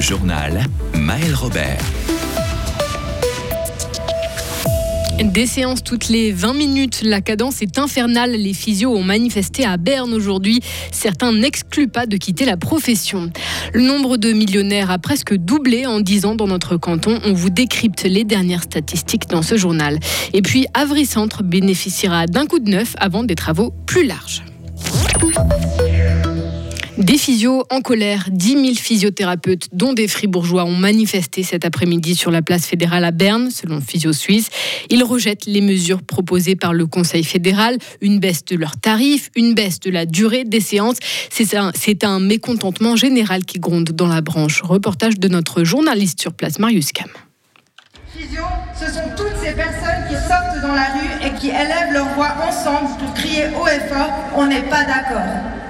Journal Maël Robert. Des séances toutes les 20 minutes. La cadence est infernale. Les physios ont manifesté à Berne aujourd'hui. Certains n'excluent pas de quitter la profession. Le nombre de millionnaires a presque doublé en 10 ans dans notre canton. On vous décrypte les dernières statistiques dans ce journal. Et puis, Avry Centre bénéficiera d'un coup de neuf avant des travaux plus larges. Des physios en colère, 10 000 physiothérapeutes, dont des fribourgeois, ont manifesté cet après-midi sur la place fédérale à Berne, selon Physio Suisse. Ils rejettent les mesures proposées par le Conseil fédéral, une baisse de leurs tarifs, une baisse de la durée des séances. C'est un, mécontentement général qui gronde dans la branche. Reportage de notre journaliste sur place, Marius Cam. Physio, ce sont toutes ces personnes qui sortent dans la rue et qui élèvent leur voix ensemble pour crier haut et fort On n'est pas d'accord.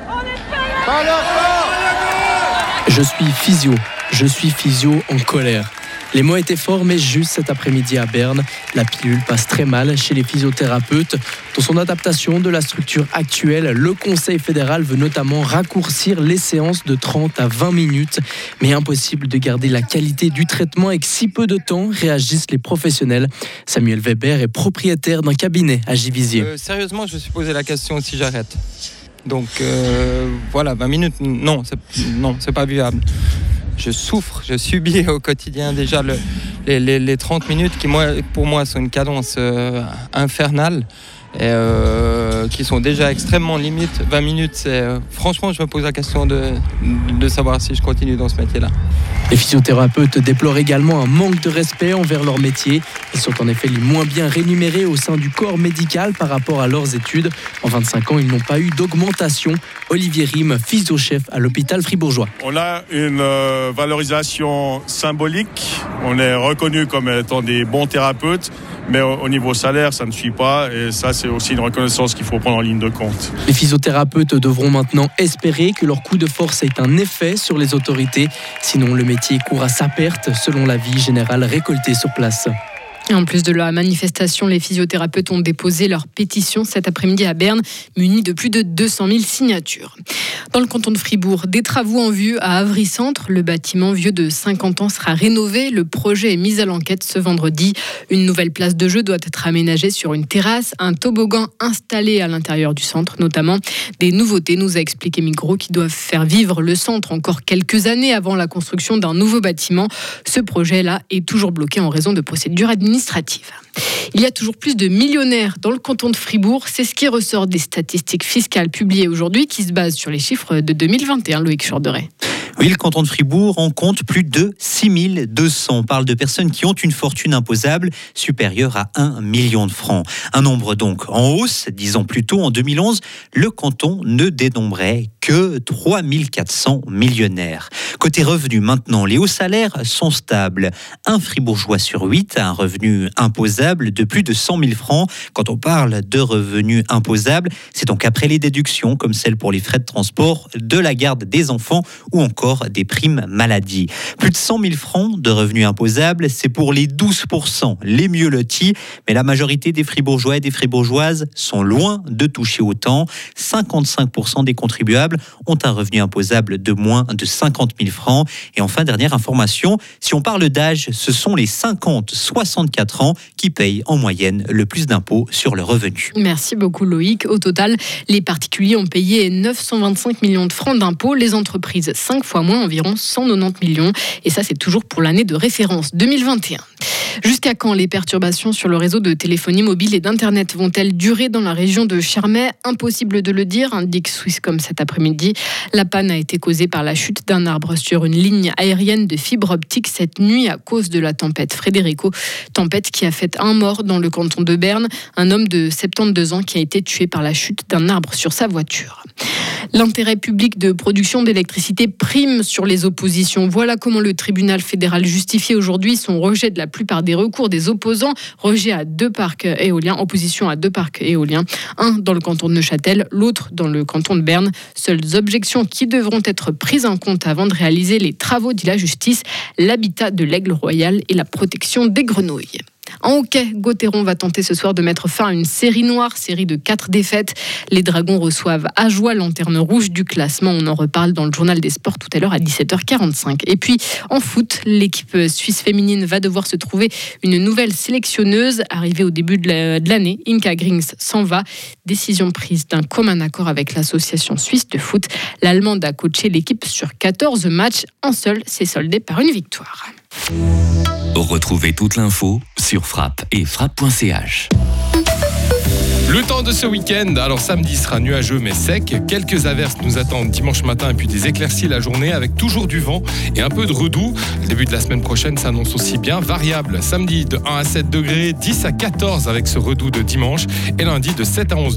Je suis physio, je suis physio en colère. Les mots étaient forts, mais juste cet après-midi à Berne, la pilule passe très mal chez les physiothérapeutes. Dans son adaptation de la structure actuelle, le Conseil fédéral veut notamment raccourcir les séances de 30 à 20 minutes, mais impossible de garder la qualité du traitement avec si peu de temps, réagissent les professionnels. Samuel Weber est propriétaire d'un cabinet à Givisier. Euh, sérieusement, je me suis posé la question si j'arrête. Donc euh, voilà, 20 minutes, non, c'est, non, c'est pas vivable. Je souffre, je subis au quotidien déjà les, 30 minutes qui, pour moi, sont une cadence euh, infernale et euh, qui sont déjà extrêmement limites. 20 minutes, franchement, je me pose la question de, de savoir si je continue dans ce métier-là. Les physiothérapeutes déplorent également un manque de respect envers leur métier. Ils sont en effet les moins bien rémunérés au sein du corps médical par rapport à leurs études. En 25 ans, ils n'ont pas eu d'augmentation. Olivier Rime, physio-chef à l'hôpital fribourgeois. On a une euh, valorisation symbolique. On est reconnu comme étant des bons thérapeutes. Mais au niveau salaire, ça ne suit pas. Et ça, c'est aussi une reconnaissance qu'il faut prendre en ligne de compte. Les physiothérapeutes devront maintenant espérer que leur coup de force ait un effet sur les autorités. Sinon, le métier court à sa perte, selon l'avis général récolté sur place. En plus de la manifestation, les physiothérapeutes ont déposé leur pétition cet après-midi à Berne, munis de plus de 200 000 signatures. Dans le canton de Fribourg, des travaux en vue à Avry Centre. Le bâtiment vieux de 50 ans sera rénové. Le projet est mis à l'enquête ce vendredi. Une nouvelle place de jeu doit être aménagée sur une terrasse, un toboggan installé à l'intérieur du centre, notamment des nouveautés, nous a expliqué Migros, qui doivent faire vivre le centre encore quelques années avant la construction d'un nouveau bâtiment. Ce projet-là est toujours bloqué en raison de procédures administratives il y a toujours plus de millionnaires dans le canton de Fribourg. C'est ce qui ressort des statistiques fiscales publiées aujourd'hui qui se basent sur les chiffres de 2021, Loïc Chorderet. Oui, le canton de Fribourg en compte plus de 6200. On parle de personnes qui ont une fortune imposable supérieure à 1 million de francs. Un nombre donc en hausse. Disons plutôt en 2011, le canton ne dénombrait que 3400 millionnaires. Côté revenus maintenant, les hauts salaires sont stables. Un fribourgeois sur huit a un revenu imposable de plus de 100 000 francs. Quand on parle de revenus imposables, c'est donc après les déductions comme celles pour les frais de transport, de la garde des enfants ou encore des primes maladie. Plus de 100 000 francs de revenus imposables, c'est pour les 12% les mieux lotis, mais la majorité des fribourgeois et des fribourgeoises sont loin de toucher autant. 55% des contribuables ont un revenu imposable de moins de 50 000 francs. Et enfin, dernière information, si on parle d'âge, ce sont les 50-64 ans qui payent en moyenne le plus d'impôts sur le revenu. Merci beaucoup Loïc. Au total, les particuliers ont payé 925 millions de francs d'impôts, les entreprises 5 fois moins, environ 190 millions. Et ça, c'est toujours pour l'année de référence 2021. Jusqu'à quand les perturbations sur le réseau de téléphonie mobile et d'Internet vont-elles durer dans la région de Charmey? Impossible de le dire, indique Swisscom cet après-midi. La panne a été causée par la chute d'un arbre sur une ligne aérienne de fibre optique cette nuit à cause de la tempête Frédérico. Tempête qui a fait un mort dans le canton de Berne, un homme de 72 ans qui a été tué par la chute d'un arbre sur sa voiture. L'intérêt public de production d'électricité prime sur les oppositions. Voilà comment le tribunal fédéral justifie aujourd'hui son rejet de la plupart des recours des opposants. Rejet à deux parcs éoliens, opposition à deux parcs éoliens. Un dans le canton de Neuchâtel, l'autre dans le canton de Berne. Seules objections qui devront être prises en compte avant de réaliser les travaux, dit la justice, l'habitat de l'aigle royal et la protection des grenouilles. En hockey, Gauthieron va tenter ce soir de mettre fin à une série noire, série de quatre défaites. Les Dragons reçoivent à joie lanterne rouge du classement. On en reparle dans le journal des sports tout à l'heure à 17h45. Et puis en foot, l'équipe suisse féminine va devoir se trouver une nouvelle sélectionneuse. Arrivée au début de l'année, Inka Grings s'en va. Décision prise d'un commun accord avec l'association suisse de foot. L'Allemande a coaché l'équipe sur 14 matchs. En seul, s'est soldé par une victoire. Retrouvez toute l'info sur frappe et frappe.ch. Le temps de ce week-end, alors samedi sera nuageux mais sec. Quelques averses nous attendent dimanche matin et puis des éclaircies la journée avec toujours du vent et un peu de redoux. Le début de la semaine prochaine s'annonce aussi bien variable. Samedi de 1 à 7 degrés, 10 à 14 avec ce redoux de dimanche et lundi de 7 à 11 degrés.